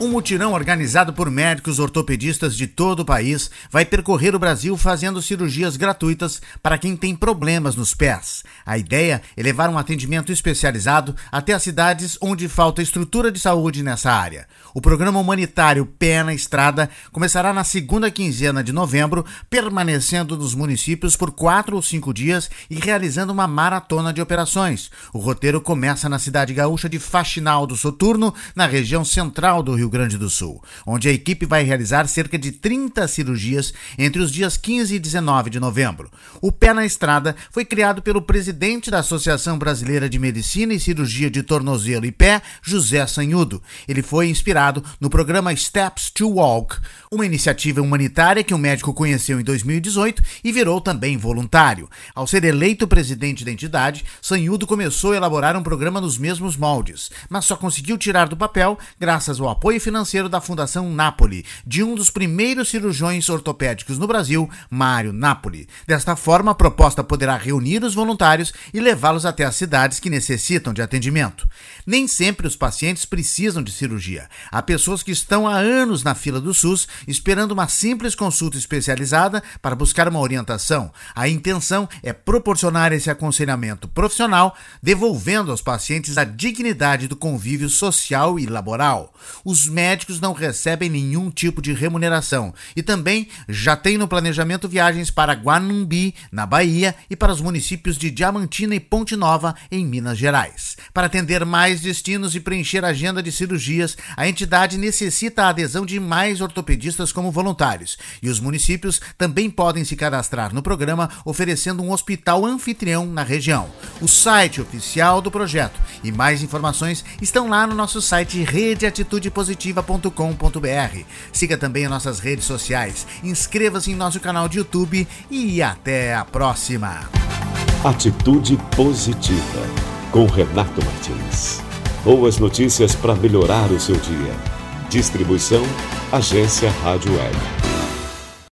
Um mutirão organizado por médicos ortopedistas de todo o país vai percorrer o Brasil fazendo cirurgias gratuitas para quem tem problemas nos pés. A ideia é levar um atendimento especializado até as cidades onde falta estrutura de saúde nessa área. O programa humanitário Pé na Estrada começará na segunda quinzena de novembro, permanecendo nos municípios por quatro ou cinco dias e realizando uma maratona de operações. O roteiro começa na cidade gaúcha de Faxinal do Soturno, na região central do Rio Rio Grande do Sul, onde a equipe vai realizar cerca de 30 cirurgias entre os dias 15 e 19 de novembro. O Pé na Estrada foi criado pelo presidente da Associação Brasileira de Medicina e Cirurgia de Tornozelo e Pé, José Sanhudo. Ele foi inspirado no programa Steps to Walk, uma iniciativa humanitária que o médico conheceu em 2018 e virou também voluntário. Ao ser eleito presidente da entidade, Sanhudo começou a elaborar um programa nos mesmos moldes, mas só conseguiu tirar do papel graças ao apoio apoio financeiro da Fundação Napoli, de um dos primeiros cirurgiões ortopédicos no Brasil, Mário Napoli. Desta forma, a proposta poderá reunir os voluntários e levá-los até as cidades que necessitam de atendimento. Nem sempre os pacientes precisam de cirurgia. Há pessoas que estão há anos na fila do SUS esperando uma simples consulta especializada para buscar uma orientação. A intenção é proporcionar esse aconselhamento profissional, devolvendo aos pacientes a dignidade do convívio social e laboral. Os médicos não recebem nenhum tipo de remuneração e também já tem no planejamento viagens para Guanumbi, na Bahia, e para os municípios de Diamantina e Ponte Nova, em Minas Gerais. Para atender mais destinos e preencher a agenda de cirurgias, a entidade necessita a adesão de mais ortopedistas como voluntários, e os municípios também podem se cadastrar no programa, oferecendo um hospital anfitrião na região. O site oficial do projeto e mais informações estão lá no nosso site redeatitudepositiva positiva.com.br. Siga também as nossas redes sociais, inscreva-se em nosso canal de YouTube e até a próxima. Atitude Positiva, com Renato Martins. Boas notícias para melhorar o seu dia. Distribuição Agência Rádio Web.